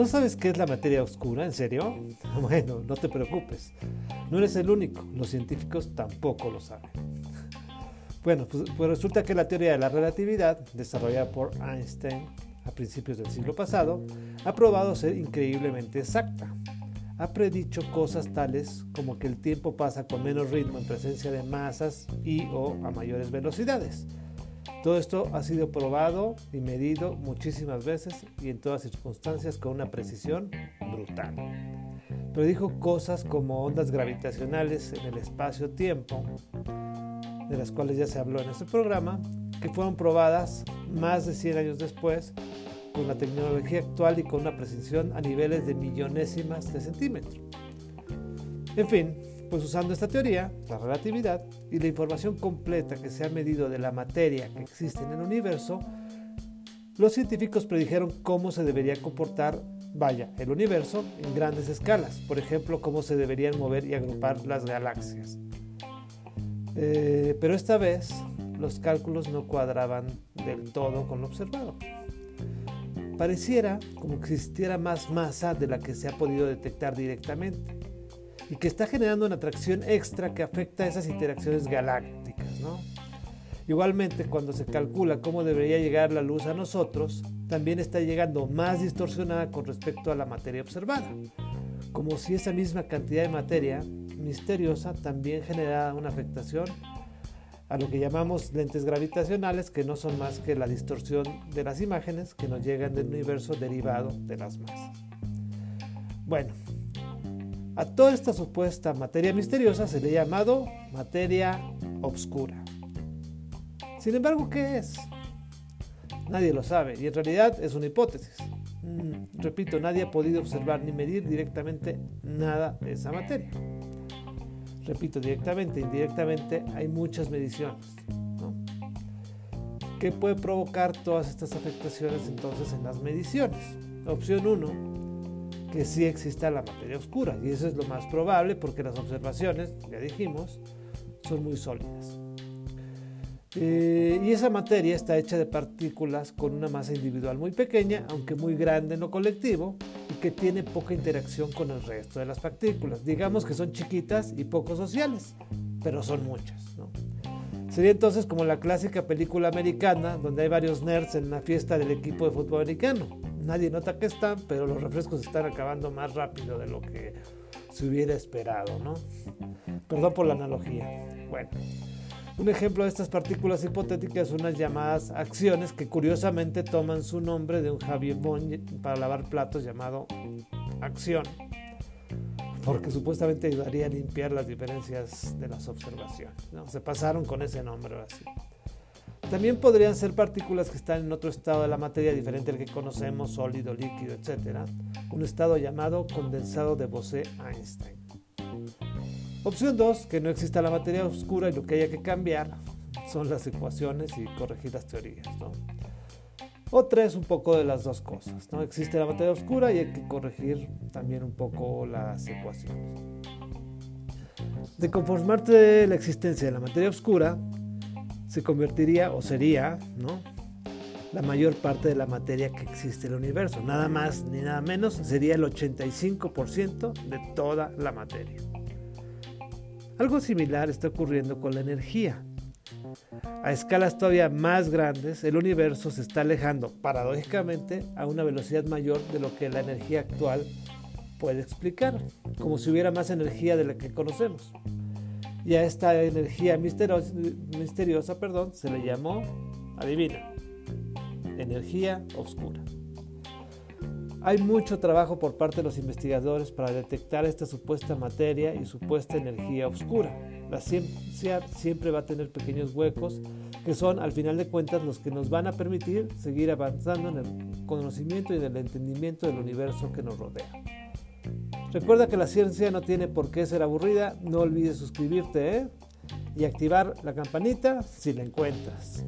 ¿No sabes qué es la materia oscura? ¿En serio? Bueno, no te preocupes. No eres el único. Los científicos tampoco lo saben. Bueno, pues, pues, resulta que la teoría de la relatividad, desarrollada por Einstein a principios del siglo pasado, ha probado ser increíblemente exacta. Ha predicho cosas tales como que el tiempo pasa con menos ritmo en presencia de masas y o a mayores velocidades. Todo esto ha sido probado y medido muchísimas veces y en todas circunstancias con una precisión brutal. Pero dijo cosas como ondas gravitacionales en el espacio-tiempo, de las cuales ya se habló en este programa, que fueron probadas más de 100 años después con la tecnología actual y con una precisión a niveles de millonésimas de centímetro. En fin, pues usando esta teoría, la relatividad y la información completa que se ha medido de la materia que existe en el universo, los científicos predijeron cómo se debería comportar, vaya, el universo en grandes escalas, por ejemplo, cómo se deberían mover y agrupar las galaxias. Eh, pero esta vez los cálculos no cuadraban del todo con lo observado. Pareciera como que existiera más masa de la que se ha podido detectar directamente y que está generando una atracción extra que afecta a esas interacciones galácticas. Igualmente, cuando se calcula cómo debería llegar la luz a nosotros, también está llegando más distorsionada con respecto a la materia observada, como si esa misma cantidad de materia misteriosa también generara una afectación a lo que llamamos lentes gravitacionales, que no son más que la distorsión de las imágenes que nos llegan del universo derivado de las masas. Bueno, a toda esta supuesta materia misteriosa se le ha llamado materia obscura. Sin embargo, ¿qué es? Nadie lo sabe y en realidad es una hipótesis. Mm, repito, nadie ha podido observar ni medir directamente nada de esa materia. Repito, directamente indirectamente hay muchas mediciones. ¿Qué puede provocar todas estas afectaciones entonces en las mediciones? Opción 1, que sí exista la materia oscura. Y eso es lo más probable porque las observaciones, ya dijimos, son muy sólidas. Eh, y esa materia está hecha de partículas con una masa individual muy pequeña, aunque muy grande en lo colectivo, y que tiene poca interacción con el resto de las partículas. Digamos que son chiquitas y poco sociales, pero son muchas. Sería entonces como la clásica película americana, donde hay varios nerds en una fiesta del equipo de fútbol americano nadie nota que están, pero los refrescos están acabando más rápido de lo que se hubiera esperado, ¿no? Perdón por la analogía. Bueno, un ejemplo de estas partículas hipotéticas son unas llamadas acciones que curiosamente toman su nombre de un Javier para lavar platos llamado acción, porque supuestamente ayudaría a limpiar las diferencias de las observaciones. ¿no? Se pasaron con ese nombre así. También podrían ser partículas que están en otro estado de la materia diferente al que conocemos, sólido, líquido, etc. Un estado llamado condensado de Bose-Einstein. Opción 2, que no exista la materia oscura y lo que haya que cambiar son las ecuaciones y corregir las teorías. O 3, un poco de las dos cosas. ¿no? Existe la materia oscura y hay que corregir también un poco las ecuaciones. De conformarte la existencia de la materia oscura, se convertiría o sería, ¿no? La mayor parte de la materia que existe en el universo. Nada más ni nada menos sería el 85% de toda la materia. Algo similar está ocurriendo con la energía. A escalas todavía más grandes, el universo se está alejando, paradójicamente, a una velocidad mayor de lo que la energía actual puede explicar, como si hubiera más energía de la que conocemos. Y a esta energía misteriosa, perdón, se le llamó, adivina, energía oscura. Hay mucho trabajo por parte de los investigadores para detectar esta supuesta materia y supuesta energía oscura. La ciencia siempre va a tener pequeños huecos que son al final de cuentas los que nos van a permitir seguir avanzando en el conocimiento y en el entendimiento del universo que nos rodea. Recuerda que la ciencia no tiene por qué ser aburrida, no olvides suscribirte ¿eh? y activar la campanita si la encuentras.